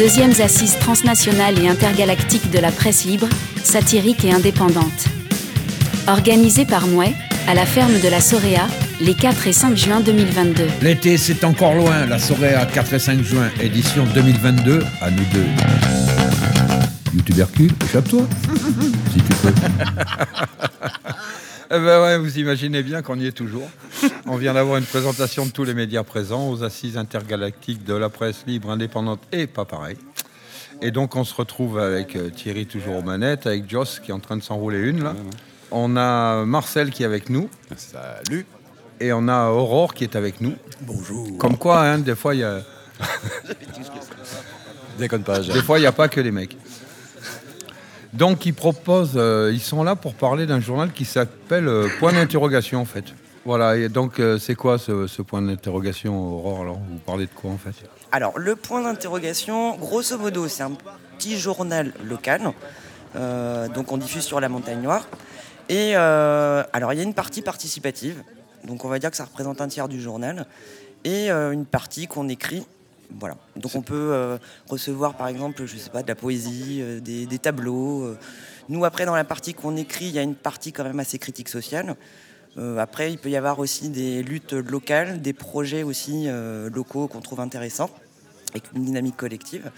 Deuxièmes assises transnationales et intergalactiques de la presse libre, satirique et indépendante. Organisée par Mouet, à la ferme de la Soréa, les 4 et 5 juin 2022. L'été, c'est encore loin. La Soréa, 4 et 5 juin, édition 2022, à nous deux. YouTubercule, échappe-toi, si tu peux. Eh ben ouais, vous imaginez bien qu'on y est toujours. On vient d'avoir une présentation de tous les médias présents aux assises intergalactiques de la presse libre, indépendante et pas pareil. Et donc on se retrouve avec euh, Thierry toujours aux manettes, avec Joss qui est en train de s'enrouler une là. On a Marcel qui est avec nous. Salut. Et on a Aurore qui est avec nous. Bonjour. Comme quoi, hein, des fois, il y a, Déconne pas, des fois, il n'y a pas que les mecs. Donc, ils proposent, euh, ils sont là pour parler d'un journal qui s'appelle euh, Point d'interrogation, en fait. Voilà, et donc, euh, c'est quoi ce, ce point d'interrogation, Aurore Alors, vous parlez de quoi, en fait? Alors, le point d'interrogation, grosso modo, c'est un petit journal local. Donc, on diffuse sur la Montagne Noire. Et alors, il y a une partie participative. Donc, on va dire que ça représente un tiers du journal. Et une partie qu'on écrit. Voilà. Donc, on peut euh, recevoir, par exemple, je sais pas, de la poésie, euh, des, des tableaux. euh. Nous, après, dans la partie qu'on écrit, il y a une partie quand même assez critique sociale. Après, il peut y avoir aussi des luttes locales, des projets aussi locaux qu'on trouve intéressants, avec une dynamique collective.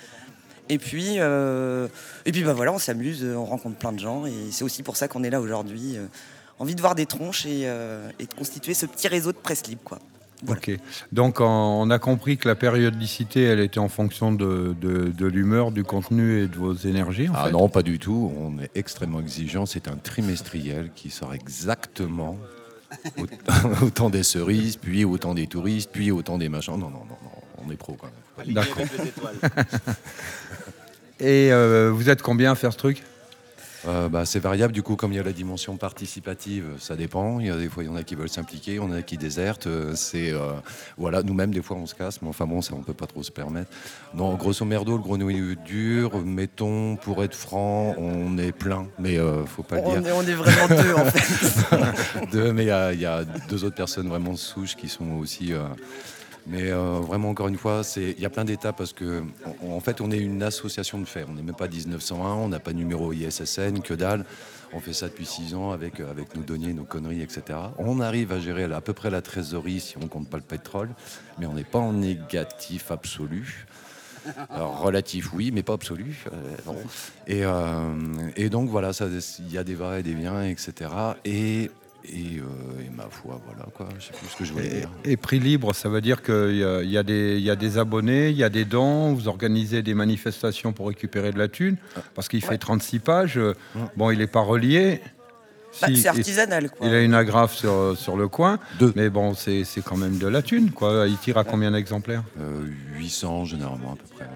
Et puis, et puis bah voilà, on s'amuse, on rencontre plein de gens, et c'est aussi pour ça qu'on est là aujourd'hui. envie de voir des tronches et, et de constituer ce petit réseau de presse libre, quoi. Voilà. Ok. Donc, on a compris que la périodicité, elle était en fonction de, de- de l'humeur, du contenu et de vos énergies, en Ah fait non, pas du tout. On est extrêmement exigeant. C'est un trimestriel qui sort exactement au, au temps des cerises, puis au temps des touristes, puis au temps des machins. Non, non, non, non. On est pro quand même. D'accord. Et euh, vous êtes combien à faire ce truc? Euh, bah, c'est variable, du coup, comme il y a la dimension participative, ça dépend. Il y a des fois, il y en a qui veulent s'impliquer, il y en a qui désertent. Euh, C'est euh, voilà, nous-mêmes, des fois, on se casse, mais enfin bon, ça, on peut pas trop se permettre. Non, grosso merdo, le noyau dur, mettons, pour être franc, on est plein, mais euh, faut pas le dire. est, on est vraiment deux, en fait. Deux, mais il y a- il y, a deux autres personnes vraiment souches qui sont aussi. Mais euh, vraiment, encore une fois, il y a plein d'étapes parce que, en, fait, on est une association de fait. On n'est même pas 1901, on n'a pas de numéro ISSN, que dalle. On fait ça depuis six ans avec, euh, avec nos deniers, nos conneries, etc. On arrive à gérer à peu près la trésorerie si on compte pas le pétrole, mais on n'est pas en négatif absolu. Relatif, oui, mais pas absolu. euh. Et, et donc, voilà, il y a des va et des viens, etc. Et, et, euh, et ma foi, voilà, quoi. Je sais plus ce que je voulais et, dire. et prix libre, ça veut dire qu'il y, a- il y, a des- il y a des abonnés, il y a des dons, vous organisez des manifestations pour récupérer de la thune, parce qu'il fait 36 pages. euh, Bon, il n'est pas relié. Bah, Si, c'est artisanal, quoi. Il a une agrafe sur, sur le coin, Deux. mais bon, c'est c'est quand même de la thune, quoi. Il tire à combien d'exemplaires? Euh, 800, généralement, à peu près.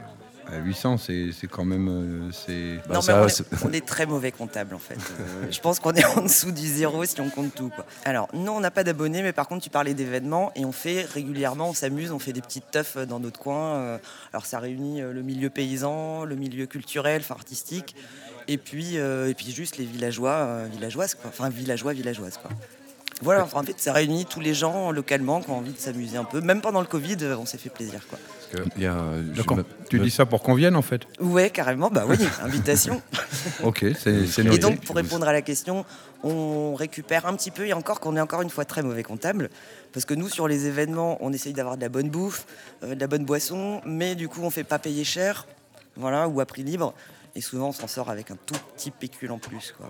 Ouais. À 800, c'est c'est quand même... euh, c'est Bah, non, ça, mais on, on est très mauvais comptable en fait. Euh, je pense qu'on est en dessous du zéro si on compte tout. Quoi. Alors, non, on n'a pas d'abonnés, mais par contre, tu parlais d'événements et on fait régulièrement, on s'amuse, on fait des petites teufs dans notre coin. Euh, alors, ça réunit le milieu paysan, le milieu culturel, enfin artistique, et puis, euh, et puis juste les villageois, euh, villageoises, quoi. Enfin, villageois, villageoises, quoi. Voilà, enfin, en fait, ça réunit tous les gens localement qui ont envie de s'amuser un peu. Même pendant le Covid, on s'est fait plaisir, quoi. Parce que il y a, je D'accord. me- Tu dis ça pour qu'on vienne, en fait Ouais, carrément, bah oui, invitation. Ok, c'est c'est Et noté. donc, pour répondre à la question, on récupère un petit peu, et encore qu'on est encore une fois très mauvais comptable, parce que nous, sur les événements, on essaye d'avoir de la bonne bouffe, euh, de la bonne boisson, mais du coup, on fait pas payer cher, voilà, ou à prix libre, et souvent, on s'en sort avec un tout petit pécule en plus, quoi.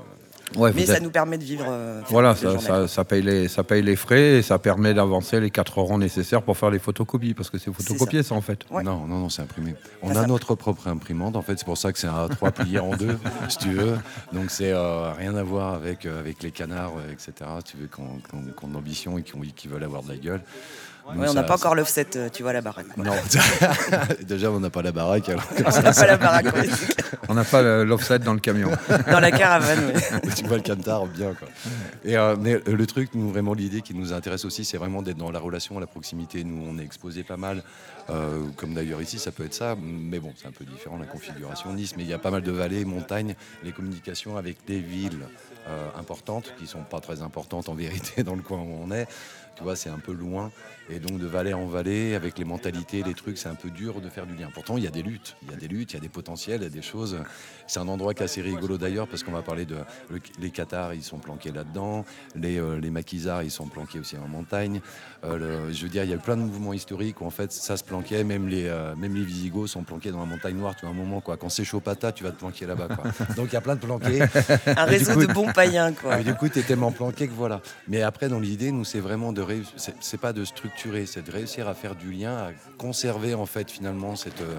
Ouais, Mais ça nous permet de vivre. euh, Voilà, ça, journal. ça, ça paye les, ça paye les frais et ça permet d'avancer les 4 rangs nécessaires pour faire les photocopies, parce que c'est photocopié ça. en fait. Ouais. Non, non, non, c'est imprimé. On a ça- notre propre imprimante, en fait, c'est pour ça que c'est un A3 plié en deux, si tu veux. Donc c'est euh, rien à voir avec, euh, avec les canards, euh, etc. Si tu veux qu'on a ambition et qui veulent avoir de la gueule. Ouais, on n'a pas encore l'offset, euh, tu vois, la baraque. Non, déjà on n'a pas la baraque. Alors On n'a pas la baraque, ouais. On n'a pas le- l'offset dans le camion. dans la caravane, ouais. tu vois le camtar bien quoi. Et euh, mais euh, le truc, nous vraiment l'idée qui nous intéresse aussi, c'est vraiment d'être dans la relation, la proximité. Nous, on est exposé pas mal, euh, comme d'ailleurs ici, ça peut être ça, mais bon, c'est un peu différent la configuration Nice. Mais il y a pas mal de vallées, montagnes, les communications avec des villes euh, importantes qui sont pas très importantes en vérité dans le coin où on est. Tu vois, c'est un peu loin. Et donc de vallée en vallée, avec les mentalités, les trucs, c'est un peu dur de faire du lien. Pourtant, il y a des luttes, il y a des luttes, il y a des potentiels, il y a des choses. C'est un endroit qui est assez rigolo d'ailleurs, parce qu'on va parler de les Qatars, ils sont planqués là-dedans, les, euh, les maquisards, ils sont planqués aussi en montagne. Je veux dire, il y a plein de mouvements historiques où en fait ça se même les, euh, même les Visigoths sont planqués dans la montagne noire, tu vois, un moment, quoi. Quand c'est chaud pata, tu vas te planquer là-bas, quoi. Donc il y a plein de planqués. un réseau de bons païens, quoi. Du coup, tu es tellement planqué que voilà. Mais après, dans l'idée, nous, c'est vraiment de réussir, c'est pas de structurer, c'est de réussir à faire du lien, à conserver en fait finalement cette, euh,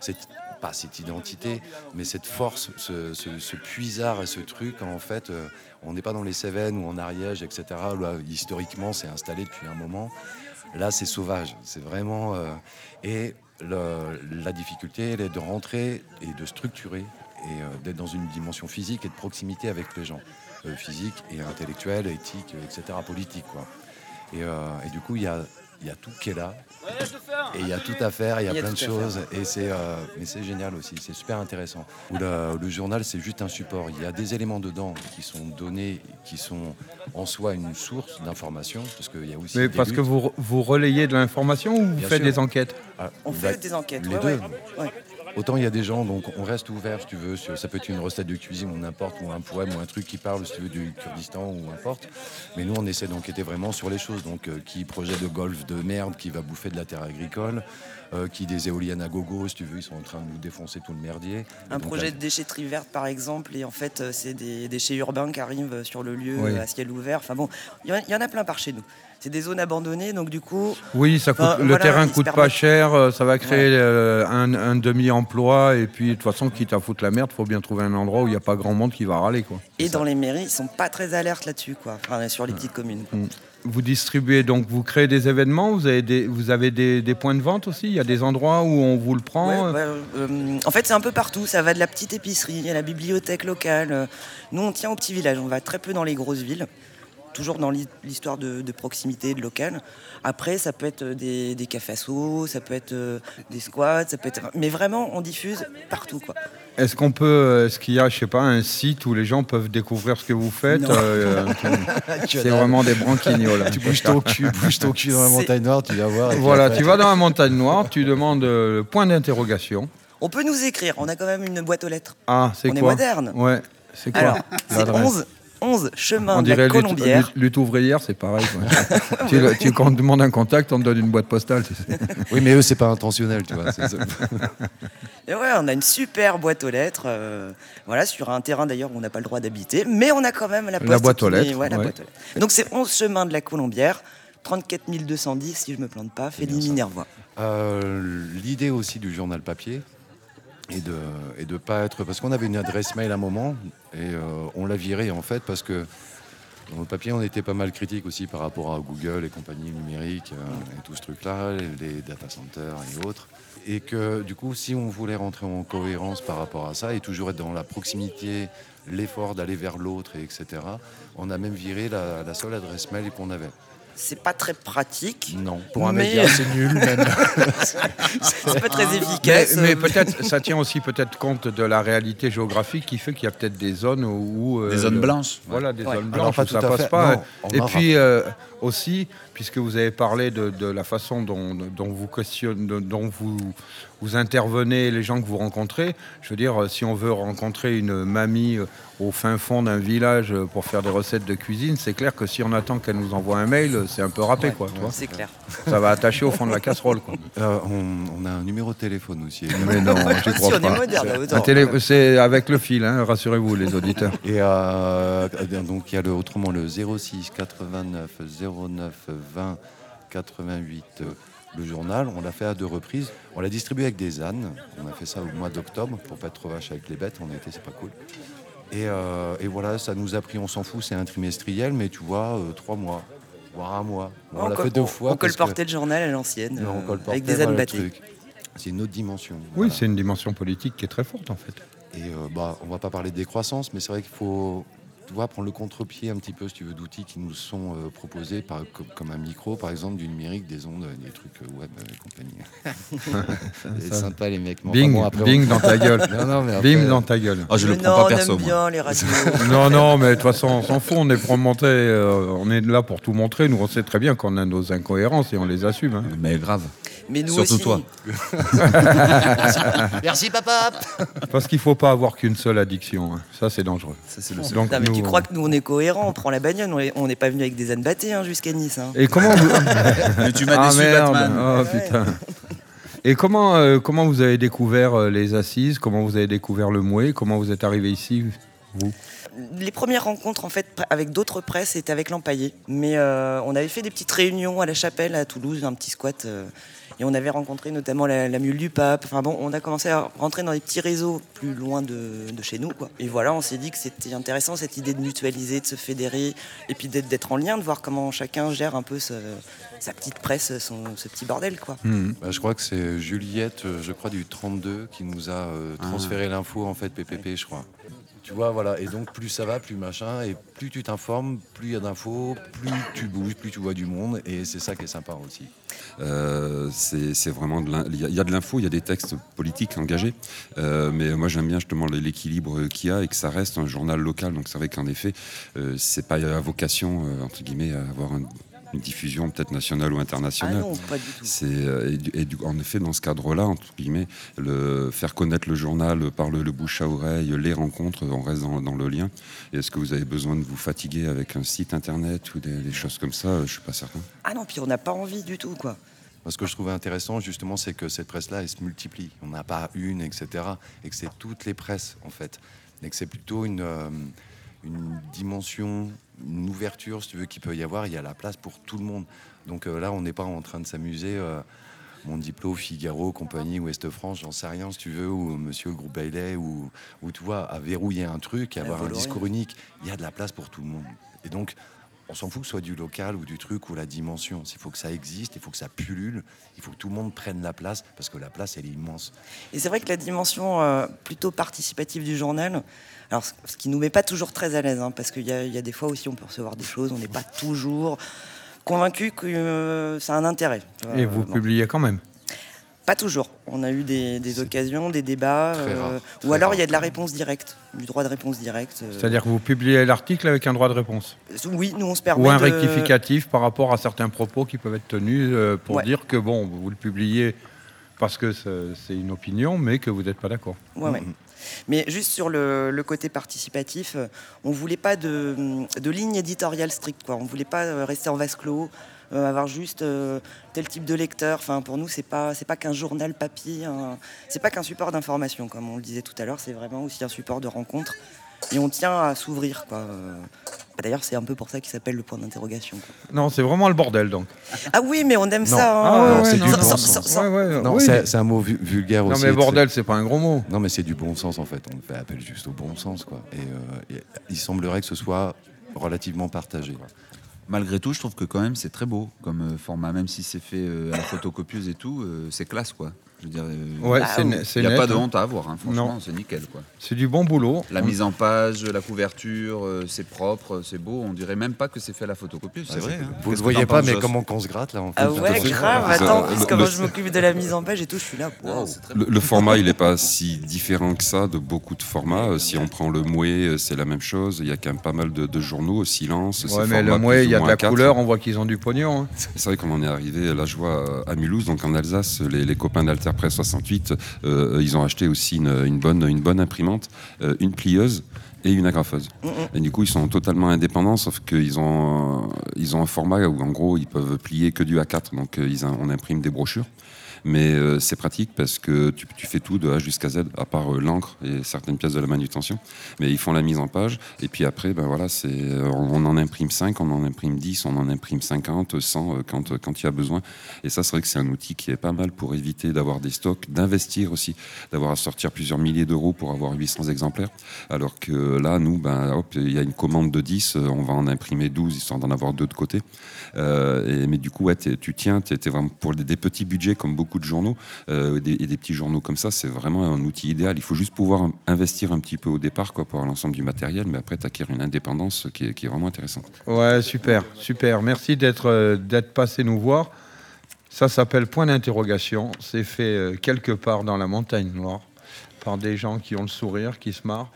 cette pas cette identité, mais cette force, ce, ce, puisard et ce truc, en fait, on n'est pas dans les Cévennes ou en Ariège, etc., historiquement c'est installé depuis un moment. Là, c'est sauvage, c'est vraiment. et la difficulté, elle est de rentrer et de structurer et euh, d'être dans une dimension physique et de proximité avec les gens, euh, physique et intellectuelle, éthique, etc., politique. Euh, et, du coup, il y a, y a tout qui est là. Et il y a tout à faire, il y a, plein de choses. Et c'est, mais c'est génial aussi, c'est super intéressant. le, le journal, c'est juste un support. Il y a des éléments dedans qui sont donnés, qui sont en soi une source d'information. Parce qu'il y a aussi. Mais parce que vous, vous relayez de l'information ou vous faites des enquêtes ah, On fait des enquêtes, les deux. Autant il y a des gens, donc on reste ouvert si tu veux, ça peut être une recette de cuisine ou n'importe, ou un poème ou un truc qui parle si tu veux du Kurdistan ou n'importe. Mais nous on essaie d'enquêter vraiment sur les choses, donc euh, qui projet de golf de merde qui va bouffer de la terre agricole, euh, qui des éoliennes à gogo si tu veux, ils sont en train de nous défoncer tout le merdier. Un projet de déchetterie verte par exemple, et en fait euh, c'est des déchets urbains qui arrivent sur le lieu à ciel ouvert. Enfin bon, il y, en a plein par chez nous c'est des zones abandonnées, donc du coup. Oui, ça coûte, le terrain coûte pas cher, euh, ça va créer euh, un, demi-emploi, et puis de toute façon, quitte à foutre la merde, il faut bien trouver un endroit où il n'y a pas grand monde qui va râler. Quoi. Et dans les mairies, ils sont pas très alertes là-dessus, quoi, sur les petites communes. Mm. Vous distribuez donc, vous créez des événements, vous avez des, vous avez des, points de vente aussi? Il y a des endroits où on vous le prend euh? En fait, c'est un peu partout. Ça va de la petite épicerie à la bibliothèque locale. Nous, on tient au petit village. On va très peu dans les grosses villes toujours dans l'histoire de, proximité, de local. Après, ça peut être des, des cafés ça peut être euh, des squats, ça peut être. Mais vraiment, on diffuse partout, quoi. Est-ce qu'on peut, est-ce qu'il y a, je sais pas, un site où les gens peuvent découvrir ce que vous faites euh, C'est vraiment des branquignoles. tu bouges ton cul, bouges ton cul dans la montagne noire, tu vas voir. Voilà, tu vas dans la montagne noire, tu demandes euh, le point d'interrogation. On peut nous écrire, on a quand même une boîte aux lettres. Ah, c'est quoi On est moderne. Ouais, c'est quoi C'est 11 11 chemin de la Colombière. Lutte, ouvrière, c'est pareil. tu, tu, quand on demande un contact, on te donne une boîte postale. oui, mais eux, c'est pas intentionnel, tu vois. Et ouais, on a une super boîte aux lettres, euh, voilà, sur un terrain d'ailleurs où on n'a pas le droit d'habiter, mais on a quand même la, boîte, aux lettres, Donc c'est 11 chemin de la Colombière, 34 210 si je me plante pas, Félix Minervois. Euh, L'idée aussi du journal papier, et de et de pas être parce qu'on avait une adresse mail à un moment et euh, on l'a viré en fait parce que dans le papier on était pas mal critique aussi par rapport à Google et compagnies numériques euh, et tout ce truc là les data centers et autres. Et que du coup si on voulait rentrer en cohérence par rapport à ça et toujours être dans la proximité l'effort d'aller vers l'autre et etc on a même viré la, la seule adresse mail qu'on avait c'est pas très pratique. Non, pour un média, c'est nul même. c'est pas très efficace. Mais, peut-être, ça tient aussi peut-être compte de la réalité géographique qui fait qu'il y a peut-être des zones où. Euh, des zones blanches. Voilà, des zones blanches où ça passe pas. Et puis euh, aussi, puisque vous avez parlé de, la façon dont, vous questionnez, dont vous vous intervenez, les gens que vous rencontrez. Je veux dire, si on veut rencontrer une mamie euh, au fin fond d'un village euh, pour faire des recettes de cuisine, c'est clair que si on attend qu'elle nous envoie un mail, c'est un peu râpé, quoi. c'est clair. Ça va attacher au fond de la casserole, quoi. Euh, on, a un numéro de téléphone aussi. Mais non, je crois pas. c'est avec le fil, hein, rassurez-vous, les auditeurs. Et donc il y a le, autrement le 06 89 09 20 88 le journal. On l'a fait à deux reprises. On l'a distribué avec des ânes. On a fait ça au mois d'octobre pour pas être trop vache avec les bêtes. On a été, c'est pas cool. Et, euh, voilà, ça nous a pris, on s'en fout, c'est un trimestriel, mais tu vois, euh, trois mois, voire un mois. on, l'a fait deux fois. On colportait le journal à l'ancienne, euh, avec des ânes battus. C'est une autre dimension. Oui, c'est une dimension politique qui est très forte en fait. Et bah, on va pas parler de décroissance, mais c'est vrai qu'il faut tu vois, prendre le contre-pied un petit peu, si tu veux, d'outils qui nous sont euh, proposés, par, comme, comme un micro, par exemple, du numérique, des ondes, des trucs euh, web euh, et compagnie. C'est sympa, les mecs. enfin, Bing, bon, après, on- bing dans ta gueule. Non, non, mais après, Bing dans ta gueule. Ah, je le prends non, pas on perso. aime moi. bien les radios. Non, non, mais de toute façon, on s'en fout. On est pour montrer. euh, on est là pour tout montrer. Nous, on sait très bien qu'on a nos incohérences et on les assume. hein. Mais grave. Mais nous Surtout aussi. toi. Merci, papa Parce qu'il faut pas avoir qu'une seule addiction. hein. Ça, c'est dangereux. Ça, c'est le seul. Donc, Non, mais tu crois que nous on est cohérents, on prend la bagnole, on est- on n'est pas venu avec des ânes battés hein, jusqu'à Nice. hein. Et comment vous... Mais tu m'as Ah déçu, merde Batman. Oh putain Et comment, euh, comment vous avez découvert euh, les assises? Comment vous avez découvert le Mouet? Comment vous êtes arrivé ici vous? Les premières rencontres en fait pr- avec d'autres presses c'était avec l'Empaillé. Mais euh, on avait fait des petites réunions à la chapelle à Toulouse, un petit squat. euh, et on avait rencontré notamment la, la mule du pape. Enfin bon, on a commencé à rentrer dans des petits réseaux plus loin de, de chez nous. Quoi. Et voilà, on s'est dit que c'était intéressant cette idée de mutualiser, de se fédérer, et puis d'être, en lien, de voir comment chacun gère un peu ce- sa petite presse, son, ce petit bordel. Quoi. Hmm. Bah, je crois que c'est Juliette, euh, je crois du 32, qui nous a euh, transféré l'info en fait PPP, je crois. Tu vois, voilà. Et donc plus ça va, plus machin, et plus tu t'informes, plus il y a d'infos, plus tu bouges, plus tu vois du monde, et c'est ça qui est sympa aussi. Euh, c'est vraiment il y a de l'info, il y a des textes politiques engagés, Euh, mais moi j'aime bien justement l'équilibre qu'il y a et que ça reste un journal local. Donc c'est vrai qu'en effet, euh, c'est pas à vocation euh, entre guillemets à avoir un- une diffusion peut-être nationale ou Ah internationale. non, pas du tout. C'est euh, et du- en effet dans ce cadre-là, entre guillemets, le faire connaître le journal par le, le bouche à oreille, les rencontres, on reste dans, dans le lien. Et est-ce que vous avez besoin de vous fatiguer avec un site internet ou des, des choses comme ça? Euh, Je suis pas certain. Ah non, puis on n'a pas envie du tout. quoi. Ce que je trouvais intéressant, justement, c'est que cette presse-là, elle se multiplie. On n'a pas une, etc. Et que c'est toutes les presses, en fait. Et que c'est plutôt une, euh, une dimension, une ouverture, si tu veux, qu'il peut y avoir. Il y a la place pour tout le monde. Donc euh, là, on n'est pas en train de s'amuser. euh, mon diplôme, Figaro, compagnie, Ouest France, j'en sais rien si tu veux, ou Monsieur le groupe Bailey, ou, ou tu vois, à verrouiller un truc, à avoir un discours unique. Il y a de la place pour tout le monde. Et donc, on s'en fout que ce soit du local ou du truc ou la dimension. Il faut que ça existe, il faut que ça pullule, il faut que tout le monde prenne la place parce que la place elle est immense. Et c'est vrai que la dimension euh, plutôt participative du journal, alors ce qui nous met pas toujours très à l'aise, hein, parce qu'il y, a- il y a des fois aussi on peut recevoir des choses, on n'est pas toujours convaincu que euh, ça a un intérêt. tu vois. Et vous Bon. publiez quand même? Pas toujours. On a eu des, des occasions, des débats, rare, ou alors il y a de la réponse directe, du droit de réponse directe. euh. C'est-à-dire que vous publiez l'article avec un droit de réponse oui, nous on se permet Ou un de- rectificatif par rapport à certains propos qui peuvent être tenus euh, pour Ouais. dire que bon, vous le publiez parce que c'est une opinion, mais que vous n'êtes pas d'accord. Ouais, ouais. Mais juste sur le, le côté participatif, euh, on voulait pas de, de ligne éditoriale stricte. Quoi. On voulait pas euh, rester en vase clos, euh, avoir juste euh, tel type de lecteur. Enfin, pour nous, c'est pas c'est pas qu'un journal papier, un- c'est pas qu'un support d'information, comme on le disait tout à l'heure. C'est vraiment aussi un support de rencontre. Et on tient à s'ouvrir. quoi. Euh, D'ailleurs, c'est un peu pour ça qu'il s'appelle le point d'interrogation. Non, c'est vraiment le bordel donc. Ah oui, mais on aime Non. ça. hein. Ah ouais, Non, ouais, c'est non, du non. bon sens. sans- Ouais, ouais, Non, oui. c'est un mot vu- vulgaire Non aussi. mais très- bordel, c'est pas un gros mot. Non, mais c'est du bon sens en fait. On fait appel juste au bon sens quoi. Et, euh, et il semblerait que ce soit relativement partagé. Malgré tout, je trouve que quand même c'est très beau comme euh, format, même si c'est fait euh, à la photocopieuse et tout, euh, c'est classe quoi. Je veux dire, euh, Ouais, Bah, c'est oui. ne- il n'y a net, pas de hein. honte à avoir, hein, franchement, Non. c'est nickel quoi. C'est du bon boulot. La mise en page, la couverture, euh, c'est propre, c'est beau. On dirait même pas que c'est fait à la photocopieuse, c'est vrai. hein. Vous ne que voyez pas, mais comment qu'on se gratte là en fait. Ah ouais, grave. Attends, le- moi je m'occupe de la mise en page et tout, je suis là. Non, wow. Le, format, il n'est pas si différent que ça de beaucoup de formats. Euh, Si on prend le Mouet, euh, c'est la même chose. Il y a quand même pas mal de, de journaux, Silence. Ouais, mais le mouet, il y a de la couleur, on voit qu'ils ont du pognon. hein. C'est vrai qu'on en est arrivé, là je vois à Mulhouse, donc en Alsace, les, copains d'Alterpress 68, euh, ils ont acheté aussi une, une bonne, une bonne imprimante, euh, une plieuse et une agrafeuse. Et du coup, ils sont totalement indépendants, sauf qu'ils ont, euh, ils ont un format où en gros, ils peuvent plier que du A4, donc ils, on imprime des brochures. Mais euh, c'est pratique parce que tu, fais tout de A jusqu'à Z, à part euh, l'encre et certaines pièces de la manutention. Mais ils font la mise en page. Et puis après, ben voilà, c'est, euh, on en imprime 5, on en imprime 10, on en imprime 50, 100 euh, quand, quand il y a besoin. Et ça, c'est vrai que c'est un outil qui est pas mal pour éviter d'avoir des stocks, d'investir aussi, d'avoir à sortir plusieurs milliers d'euros pour avoir 800 exemplaires. Alors que là, nous, ben, il y a une commande de 10, euh, on va en imprimer 12, histoire d'en avoir deux de côté. Mais du coup, tu tiens, tu es vraiment pour des, des petits budgets comme beaucoup de journaux. Euh, et des petits journaux comme ça, c'est vraiment un outil idéal. Il faut juste pouvoir in- investir un petit peu au départ quoi, pour l'ensemble du matériel, mais après, tu acquiers une indépendance qui est, vraiment intéressante. Ouais, super, super. Merci d'être euh, d'être passé nous voir. Ça s'appelle Point d'interrogation. C'est fait euh, quelque part dans la montagne noire par des gens qui ont le sourire, qui se marrent,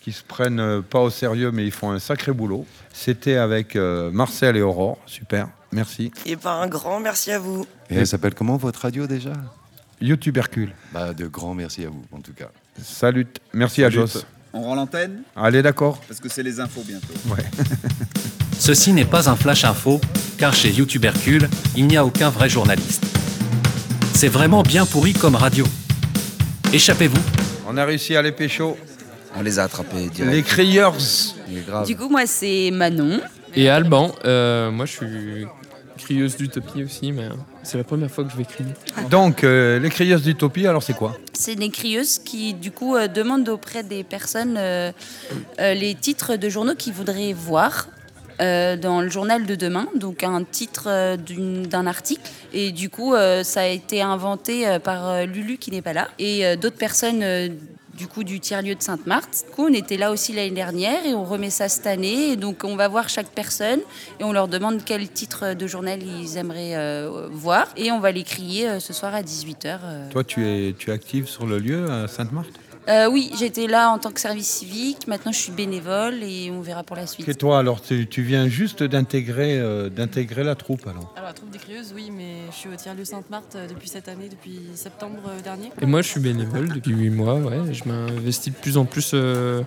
qui se prennent pas au sérieux, mais ils font un sacré boulot. C'était avec Marcel et Aurore. Super, merci. Et ben un grand merci à vous. Et elle s'appelle comment votre radio déjà? YouTube Hercule. bah, De grands merci à vous en tout cas. Salut. Merci à. Joss. On rend l'antenne? Allez, d'accord. Parce que c'est les infos bientôt. Ceci n'est pas un flash info, car chez YouTube Hercule, il n'y a aucun vrai journaliste. C'est vraiment bien pourri comme radio. Échappez-vous, On a réussi à les pécho. On les a attrapés direct. Les crieurs. Du coup, moi, c'est Manon. Et Alban, euh, moi je suis crieuse d'utopie aussi, mais euh, c'est la première fois que je vais crier. Donc, euh, les crieuses d'utopie, alors c'est quoi? C'est des crieuses qui, du coup, euh, demandent auprès des personnes euh, euh, les titres de journaux qu'ils voudraient voir. euh, dans le journal de demain, donc un titre euh, d'une- d'un article. Et du coup, euh, ça a été inventé euh, par euh, Lulu qui n'est pas là et euh, d'autres personnes euh, du coup du tiers-lieu de Sainte-Marthe. On était là aussi l'année dernière et on remet ça cette année. Donc, on va voir chaque personne et on leur demande quel titre de journal ils aimeraient euh, voir. Et on va les crier euh, ce soir à 18h. Toi, tu es, tu es active sur le lieu à Sainte-Marthe? Euh, oui, j'étais là en tant que service civique. Maintenant, je suis bénévole et on verra pour la suite. Et toi, alors, tu, tu viens juste d'intégrer euh, d'intégrer la troupe, alors? Alors, la troupe des crieuses, oui, mais je suis au tiers-lieu Sainte-Marthe euh, depuis cette année, depuis septembre euh, dernier. Et moi je suis bénévole depuis 8 mois, ouais, je m'investis de plus en plus euh,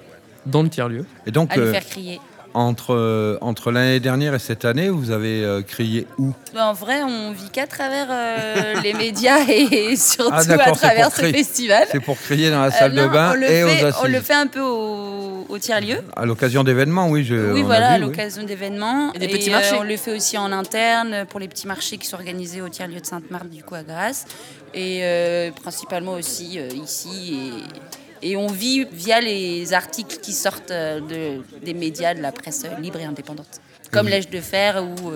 dans le tiers-lieu. Et donc, À les euh, faire crier. Entre, euh, entre l'année dernière et cette année, vous avez euh, crié où? Ben, en vrai, on vit qu'à travers euh, les médias et surtout Ah, à travers ce crier. festival. C'est pour crier dans la Euh, salle de bain on le et aux fait, assises. On le fait un peu au, au tiers-lieu. À l'occasion d'événements, oui. Je, Oui, voilà, à oui. l'occasion d'événements. Et des petits marchés. on le fait aussi en interne pour les petits marchés qui sont organisés au tiers-lieu de Sainte-Marthe, du coup, à Grasse. Et euh, principalement aussi euh, ici. Et, et on vit via les articles qui sortent euh, de, des médias de la presse euh, libre et indépendante. Comme Oui. L'Èche de Fer ou,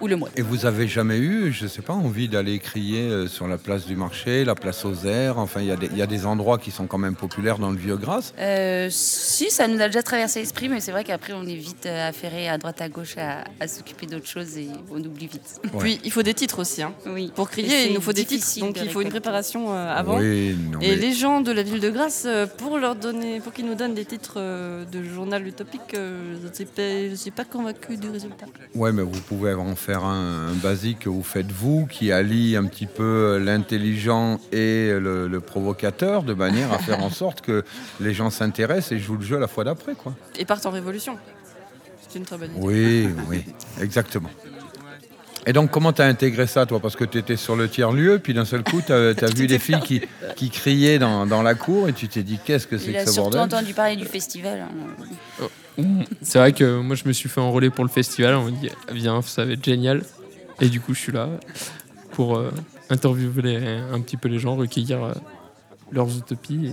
ou Le Mois. Et vous avez jamais eu, je sais pas, envie d'aller crier euh, sur la place du marché, la place aux airs Enfin, il y, a des- il y a des endroits qui sont quand même populaires dans le Vieux-Grasse? Euh, si, ça nous a déjà traversé l'esprit, mais c'est vrai qu'après, on est vite euh, affairé à droite à gauche à, à s'occuper d'autres choses et on oublie vite. Puis, il faut des titres aussi. Hein. Oui. Pour crier, il nous faut des titres, donc de il faut une préparation avant. Oui, non, Et mais- les gens de la ville de Grasse, pour leur donner, pour qu'ils nous donnent des titres de journal utopique, je ne suis pas- pas convaincu du résultat. Ouais, mais vous pouvez en faire un, un basique que vous faites vous, qui allie un petit peu l'intelligent et le, le provocateur, de manière à faire en sorte que les gens s'intéressent et jouent le jeu la fois d'après, quoi. Et partent en révolution. C'est une très bonne idée. Oui, oui, exactement. Et donc, comment tu as intégré ça, toi? Parce que tu étais sur le tiers-lieu, puis d'un seul coup, tu as, vu des filles qui, qui criaient dans, dans la cour, et tu t'es dit, qu'est-ce que c'est Il a que ce surtout bordel? entendu parler du festival. hein. C'est vrai que moi je me suis fait enrôler pour le festival, on m'a dit viens, ça va être génial. Et du coup je suis là pour euh, interviewer les- un petit peu les gens, recueillir euh, leurs utopies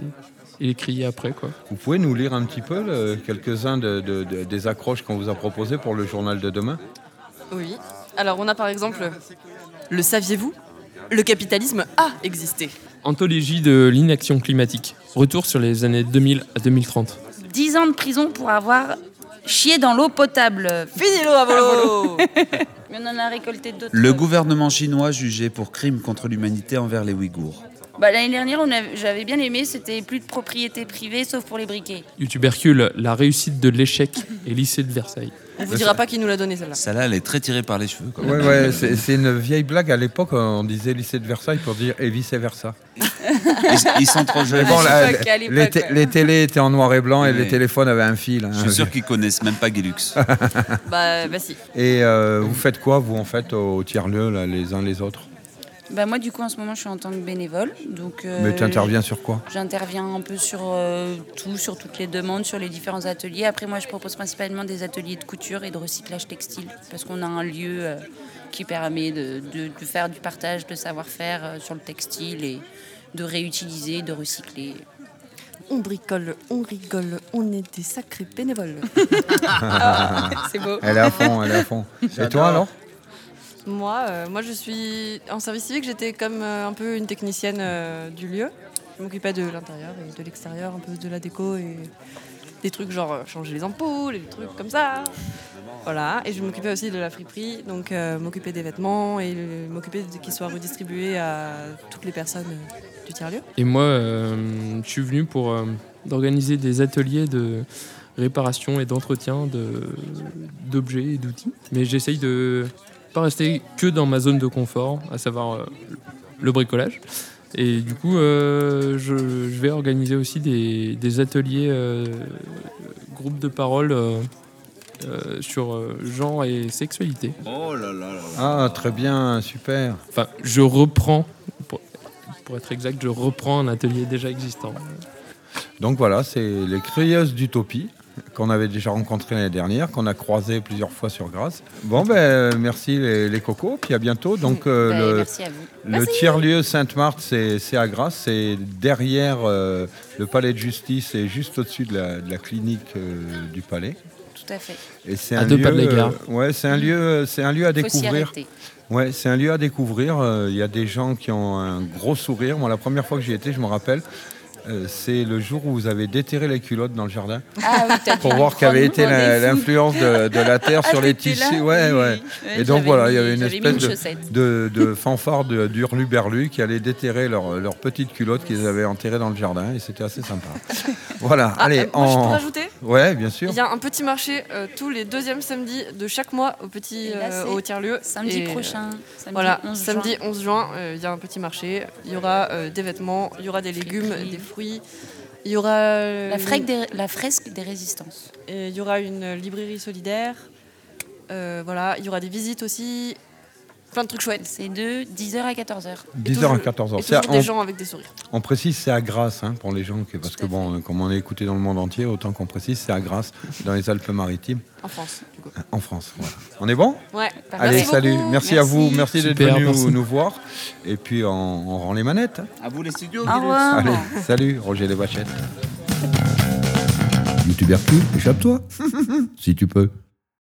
et, et les crier après quoi. Vous pouvez nous lire un petit peu le- quelques-uns de- de- de- des accroches qu'on vous a proposées pour le journal de demain? Oui. Alors, on a par exemple Le saviez-vous? Le capitalisme a existé. Anthologie de l'inaction climatique. Retour sur les années 2000 à 2030. 10 ans de prison pour avoir chié dans l'eau potable. Fini l'eau à volo Mais on en a récolté d'autres. Le gouvernement chinois jugé pour crime contre l'humanité envers les Ouïghours. Bah, L'année dernière, j'avais bien aimé, c'était plus de propriété privée, sauf pour les briquets. YouTube Hercule, la réussite de l'échec et lycée de Versailles. On vous dira pas qui nous l'a donné celle-là. Celle-là, elle est très tirée par les cheveux. quand même. Ouais, ouais, c'est c'est une vieille blague. À l'époque, on disait lycée de Versailles pour dire et vice-versa. Ils, ils sont trop jeunes. bon, les, les télés étaient en noir et blanc et les téléphones avaient un fil. hein. Je suis sûr qu'ils connaissent même pas Guilux. Bah, bah si. Et euh, vous faites quoi, vous, en fait, au tiers-lieu, là, les uns les autres? Bah, moi, du coup, en ce moment, je suis en tant que bénévole. Donc, euh, Mais tu interviens sur quoi? J'interviens un peu sur euh, tout, sur toutes les demandes, sur les différents ateliers. Après, moi, je propose principalement des ateliers de couture et de recyclage textile, parce qu'on a un lieu euh, qui permet de, de- de faire du partage de savoir-faire euh, sur le textile et de réutiliser, de recycler. On bricole, on rigole, on est des sacrés bénévoles. C'est beau. Elle est à fond, elle est à fond. Et toi, alors? Moi, euh, moi, je suis en service civique. J'étais comme euh, un peu une technicienne euh, du lieu. Je m'occupais de l'intérieur et de l'extérieur, un peu de la déco et des trucs genre changer les ampoules et des trucs comme ça. Voilà. Et je m'occupais aussi de la friperie, donc m'occuper des vêtements et m'occuper qu'ils soient redistribués à toutes les personnes du tiers-lieu. Et moi, je suis venu pour d'organiser des ateliers de réparation et d'entretien de- d'objets et d'outils. Mais j'essaye de pas rester que dans ma zone de confort, à savoir euh, le bricolage. Et du coup, euh, je, je vais organiser aussi des, des ateliers euh, groupes de parole euh, sur euh, genre et sexualité. Oh là là là. Ah, très bien, super. Enfin, je reprends, pour, pour être exact, je reprends un atelier déjà existant. Donc voilà, c'est les Crieuses d'Utopie qu'on avait déjà rencontrées l'année dernière, qu'on a croisées plusieurs fois sur Grasse. Bon, ben euh, merci les, les cocos, puis à bientôt. Donc euh, Ben, le, merci à vous. le tiers-lieu Sainte-Marthe, c'est c'est à Grasse, c'est derrière euh, le palais de justice et juste au-dessus de la, de la clinique euh, du palais. Tout à fait. Et c'est À un deux lieu, pas de la gare. euh, ouais, c'est un lieu, c'est un lieu à découvrir. Ouais, c'est un lieu à découvrir. Euh, Il y a des gens qui ont un gros sourire. Moi, la première fois que j'y étais, je me rappelle, euh, c'est le jour où vous avez déterré les culottes dans le jardin Ah oui, pour voir quelle avait été l'influence de, de la terre Ah, sur les tissus. Ouais, Oui, ouais. oui. Et donc voilà, il y avait une espèce une de, de, de fanfare d'hurluberlu qui allait déterrer leurs petites culottes qu'ils avaient enterrées dans le jardin et c'était assez sympa. voilà, Ah, allez, euh, moi, je peux en... rajouter? Ouais, bien sûr. Il y a un petit marché euh, tous les deuxièmes samedis de chaque mois au petit là, euh, au tiers-lieu. samedi Et, euh, prochain, samedi voilà, 11 samedi juin. 11 juin, euh, il y a un petit marché. Il y aura euh, des vêtements, il y aura des légumes, des fruits. Il y aura euh, La, fresque des, la fresque des résistances. et il y aura une librairie solidaire. Euh, voilà, il y aura des visites aussi. Plein de trucs chouettes. C'est de 10h à 14h. 10h à 14h. Et C'est des on- gens avec des sourires. On précise, c'est à Grasse, hein, pour les gens, que, parce que bon, euh, comme on est écouté dans le monde entier, autant qu'on précise, c'est à Grasse, dans les Alpes-Maritimes, En France, du coup. en France. Voilà. On est bon? Ouais. Allez, Merci salut. Merci, à vous. Merci d'être venu merci. nous voir. Et puis, on, on rend les manettes. hein. À vous les studios. Au revoir. Allez, salut, Roger Les Bachettes. YouTubercule, échappe-toi. si tu peux.